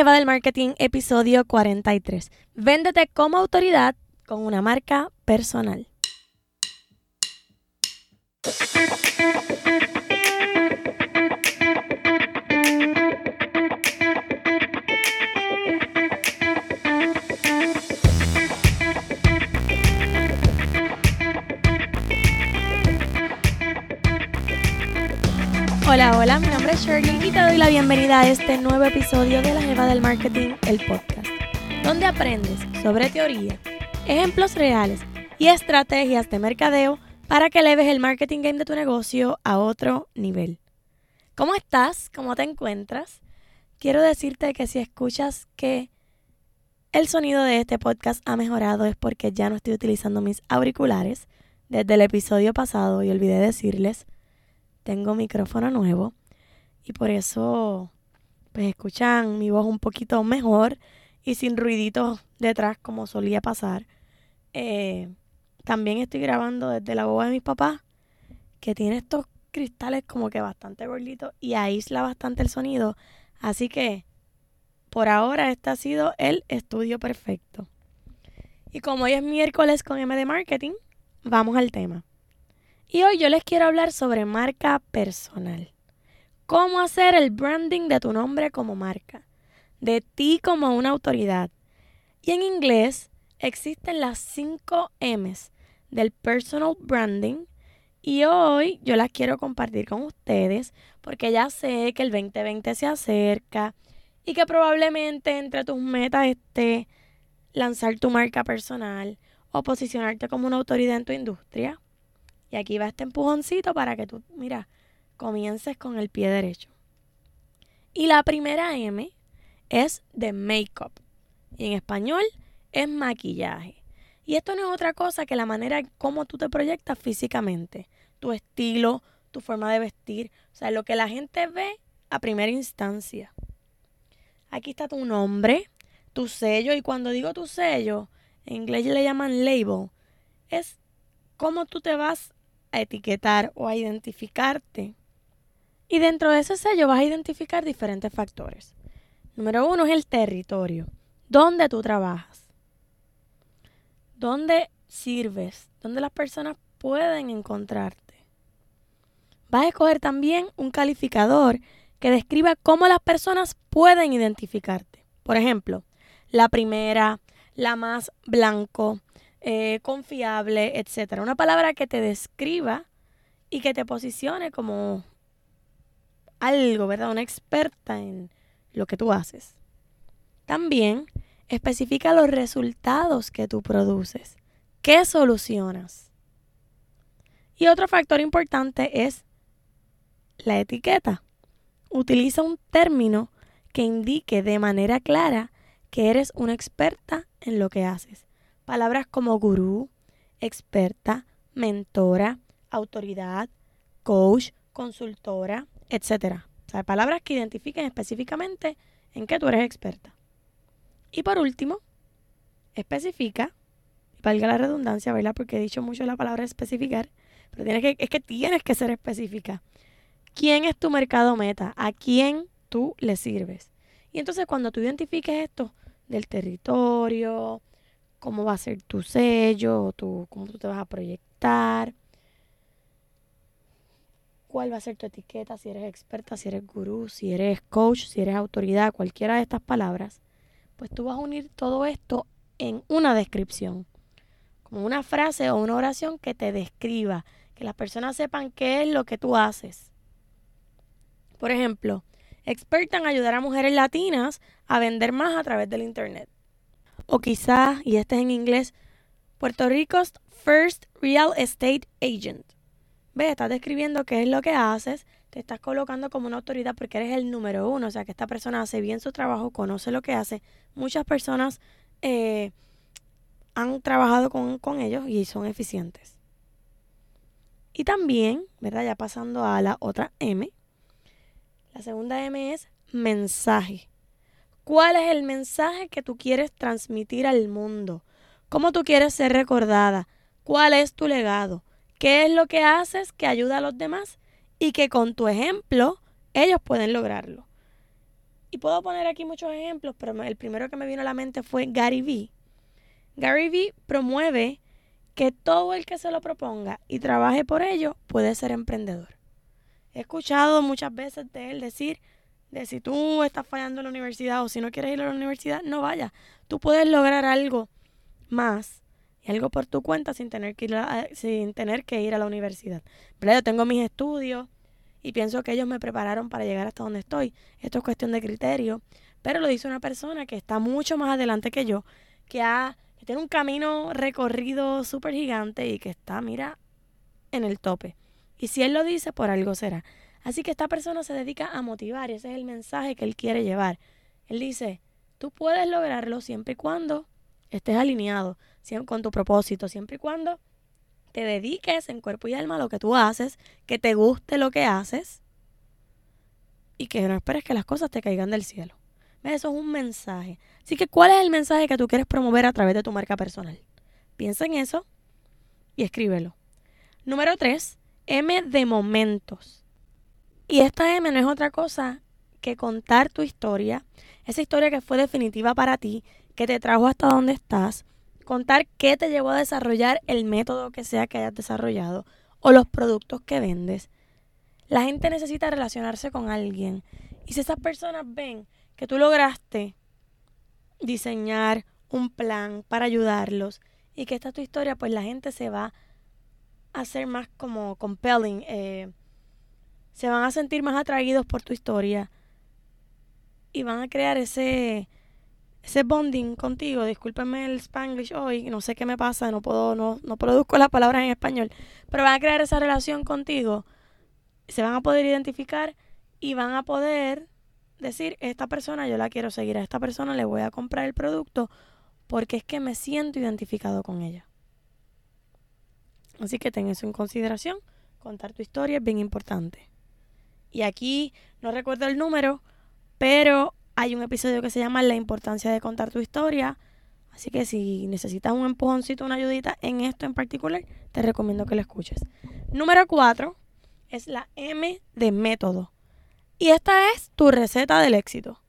Jeva del Marketing, episodio 43. Véndete como autoridad con una marca personal. Hola, hola, mi nombre es Shirley y te doy la bienvenida a este nuevo episodio de La Jeva del Marketing, el podcast, donde aprendes sobre teoría, ejemplos reales y estrategias de mercadeo para que eleves el marketing game de tu negocio a otro nivel. ¿Cómo estás? ¿Cómo te encuentras? Quiero decirte que si escuchas que el sonido de este podcast ha mejorado es porque ya no estoy utilizando mis auriculares desde el episodio pasado y olvidé decirles tengo micrófono nuevo y por eso pues escuchan mi voz un poquito mejor y sin ruiditos detrás como solía pasar. Eh, también estoy grabando desde la boba de mis papás que tiene estos cristales como que bastante gorditos y aísla bastante el sonido. Así que por ahora este ha sido el estudio perfecto. Y como hoy es miércoles con M de Marketing, vamos al tema. Y hoy yo les quiero hablar sobre marca personal. Cómo hacer el branding de tu nombre como marca, de ti como una autoridad. Y en inglés existen las 5 M's del personal branding y hoy yo las quiero compartir con ustedes porque ya sé que el 2020 se acerca y que probablemente entre tus metas esté lanzar tu marca personal o posicionarte como una autoridad en tu industria. Y aquí va este empujoncito para que tú, mira, comiences con el pie derecho. Y la primera M es de makeup. Y en español es maquillaje. Y esto no es otra cosa que la manera en cómo tú te proyectas físicamente. Tu estilo, tu forma de vestir. O sea, lo que la gente ve a primera instancia. Aquí está tu nombre, tu sello. Y cuando digo tu sello, en inglés le llaman label. Es cómo tú te vas a etiquetar o a identificarte. Y dentro de ese sello vas a identificar diferentes factores. Número uno es el territorio. ¿Dónde tú trabajas? ¿Dónde sirves? ¿Dónde las personas pueden encontrarte? Vas a escoger también un calificador que describa cómo las personas pueden identificarte. Por ejemplo, la primera, la más blanco, eh, confiable, etcétera. Una palabra que te describa y que te posicione como algo, ¿verdad? Una experta en lo que tú haces. También especifica los resultados que tú produces. ¿Qué solucionas? Y otro factor importante es la etiqueta. Utiliza un término que indique de manera clara que eres una experta en lo que haces. Palabras como gurú, experta, mentora, autoridad, coach, consultora, etc. O sea, palabras que identifiquen específicamente en qué tú eres experta. Y por último, especifica, valga la redundancia, ¿verdad? Porque he dicho mucho la palabra especificar, pero tiene que, es que tienes que ser específica. ¿Quién es tu mercado meta? ¿A quién tú le sirves? Y entonces cuando tú identifiques esto del territorio, cómo va a ser tu sello, tu, cómo tú te vas a proyectar, cuál va a ser tu etiqueta, si eres experta, si eres gurú, si eres coach, si eres autoridad, cualquiera de estas palabras, pues tú vas a unir todo esto en una descripción, como una frase o una oración que te describa, que las personas sepan qué es lo que tú haces. Por ejemplo, experta en ayudar a mujeres latinas a vender más a través del Internet. O quizás, y este es en inglés, Puerto Rico's First Real Estate Agent. Ve, estás describiendo qué es lo que haces, te estás colocando como una autoridad porque eres el número uno, o sea que esta persona hace bien su trabajo, conoce lo que hace. Muchas personas eh, han trabajado con, con ellos y son eficientes. Y también, ¿verdad? Ya pasando a la otra M. La segunda M es mensaje. ¿Cuál es el mensaje que tú quieres transmitir al mundo? ¿Cómo tú quieres ser recordada? ¿Cuál es tu legado? ¿Qué es lo que haces que ayuda a los demás y que con tu ejemplo ellos pueden lograrlo? Y puedo poner aquí muchos ejemplos, pero el primero que me vino a la mente fue Gary Vee. Gary Vee promueve que todo el que se lo proponga y trabaje por ello puede ser emprendedor. He escuchado muchas veces de él decir de si tú estás fallando en la universidad o si no quieres ir a la universidad, no vayas. Tú puedes lograr algo más y algo por tu cuenta sin tener que ir a, sin tener que ir a la universidad. Pero yo tengo mis estudios y pienso que ellos me prepararon para llegar hasta donde estoy. Esto es cuestión de criterio, pero lo dice una persona que está mucho más adelante que yo, que ha que tiene un camino recorrido súper gigante y que está, mira, en el tope. Y si él lo dice, por algo será. Así que esta persona se dedica a motivar y ese es el mensaje que él quiere llevar. Él dice, tú puedes lograrlo siempre y cuando estés alineado con tu propósito, siempre y cuando te dediques en cuerpo y alma a lo que tú haces, que te guste lo que haces y que no esperes que las cosas te caigan del cielo. Eso es un mensaje. Así que, ¿cuál es el mensaje que tú quieres promover a través de tu marca personal? Piensa en eso y escríbelo. Número 3, M de momentos. Y esta M no es otra cosa que contar tu historia, esa historia que fue definitiva para ti, que te trajo hasta donde estás, contar qué te llevó a desarrollar el método que sea que hayas desarrollado o los productos que vendes. La gente necesita relacionarse con alguien. Y si esas personas ven que tú lograste diseñar un plan para ayudarlos y que esta es tu historia, pues la gente se va a hacer más como compelling, eh, se van a sentir más atraídos por tu historia y van a crear ese ese bonding contigo, discúlpenme el spanglish hoy, no sé qué me pasa, no puedo, no, no produzco las palabras en español, pero van a crear esa relación contigo, se van a poder identificar y van a poder decir, esta persona yo la quiero seguir, a esta persona le voy a comprar el producto porque es que me siento identificado con ella. Así que ten eso en consideración, contar tu historia es bien importante. Y aquí no recuerdo el número, pero hay un episodio que se llama La importancia de contar tu historia. Así que si necesitas un empujoncito, una ayudita en esto en particular, te recomiendo que lo escuches. Número 4 es la M de método. Y esta es tu receta del éxito.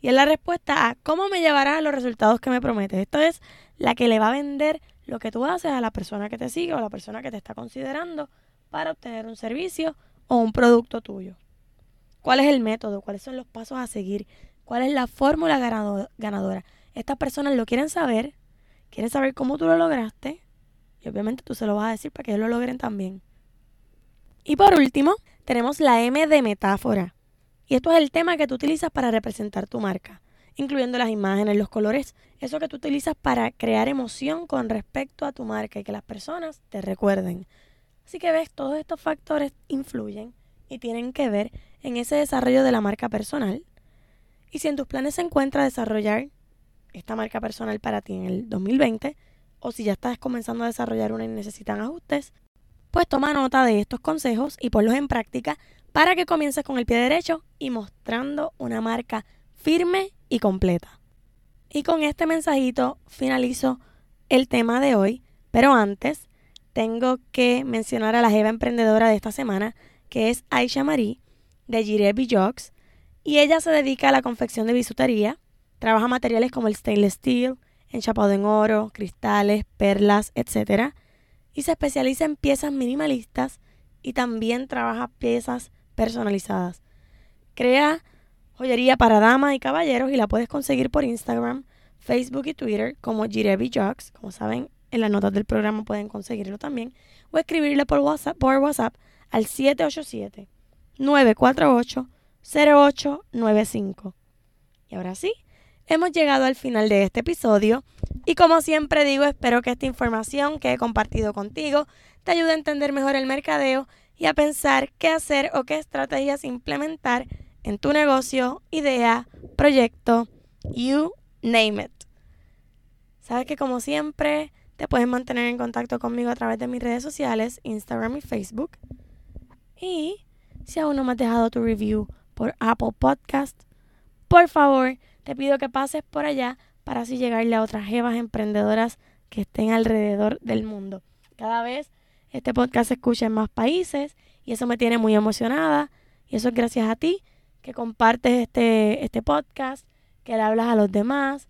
Y es la respuesta a cómo me llevarás a los resultados que me prometes. Esto es la que le va a vender lo que tú haces a la persona que te sigue o a la persona que te está considerando para obtener un servicio o un producto tuyo. ¿Cuál es el método? ¿Cuáles son los pasos a seguir? ¿Cuál es la fórmula ganadora? Estas personas lo quieren saber, quieren saber cómo tú lo lograste y obviamente tú se lo vas a decir para que ellos lo logren también. Y por último, tenemos la M de metáfora. Y esto es el tema que tú utilizas para representar tu marca, incluyendo las imágenes, los colores, eso que tú utilizas para crear emoción con respecto a tu marca y que las personas te recuerden. Así que ves, todos estos factores influyen y tienen que ver en ese desarrollo de la marca personal y si en tus planes se encuentra desarrollar esta marca personal para ti en el 2020, o si ya estás comenzando a desarrollar una y necesitan ajustes, pues toma nota de estos consejos y ponlos en práctica para que comiences con el pie derecho y mostrando una marca firme y completa. Y con este mensajito finalizo el tema de hoy, pero antes tengo que mencionar a la jeva emprendedora de esta semana, que es Aisha Marie de Jirebi Jocks, y ella se dedica a la confección de bisutería. Trabaja materiales como el stainless steel, enchapado en oro, cristales, perlas, etc. Y se especializa en piezas minimalistas y también trabaja piezas personalizadas. Crea joyería para damas y caballeros y la puedes conseguir por Instagram, Facebook y Twitter como Jirebi Jocks. Como saben, en las notas del programa pueden conseguirlo también. O escribirle por WhatsApp, por WhatsApp al 787 948 0895. Y ahora sí, hemos llegado al final de este episodio y como siempre digo, espero que esta información que he compartido contigo te ayude a entender mejor el mercadeo y a pensar qué hacer o qué estrategias implementar en tu negocio, idea, proyecto, you name it. Sabes que como siempre te puedes mantener en contacto conmigo a través de mis redes sociales, Instagram y Facebook. Y si aún no me has dejado tu review por Apple Podcast, por favor, te pido que pases por allá para así llegarle a otras jevas emprendedoras que estén alrededor del mundo. Cada vez este podcast se escucha en más países y eso me tiene muy emocionada y eso es gracias a ti que compartes este, este podcast, que le hablas a los demás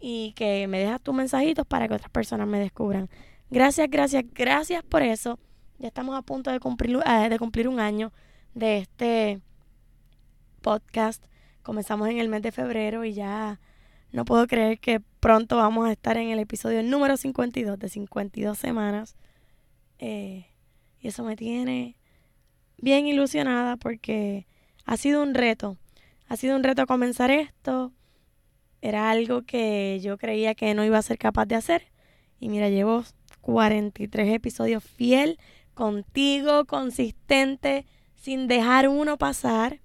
y que me dejas tus mensajitos para que otras personas me descubran. Gracias, gracias, gracias por eso. Ya estamos a punto de cumplir, eh, de cumplir un año de este podcast. Comenzamos en el mes de febrero y ya no puedo creer que pronto vamos a estar en el episodio número 52 de 52 semanas. Eh, y eso me tiene bien ilusionada porque ha sido un reto. Ha sido un reto comenzar esto. Era algo que yo creía que no iba a ser capaz de hacer. Y mira, llevo 43 episodios fiel contigo, consistente, sin dejar uno pasar.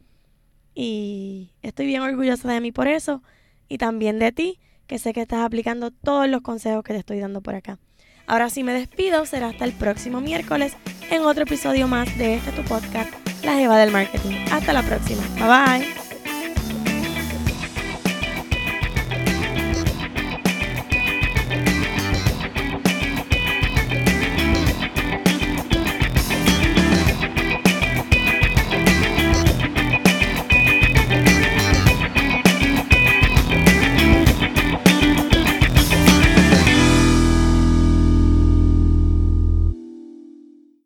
Y estoy bien orgullosa de mí por eso y también de ti, que sé que estás aplicando todos los consejos que te estoy dando por acá. Ahora sí me despido, será hasta el próximo miércoles en otro episodio más de este tu podcast, La Jeva del Marketing. Hasta la próxima. Bye bye.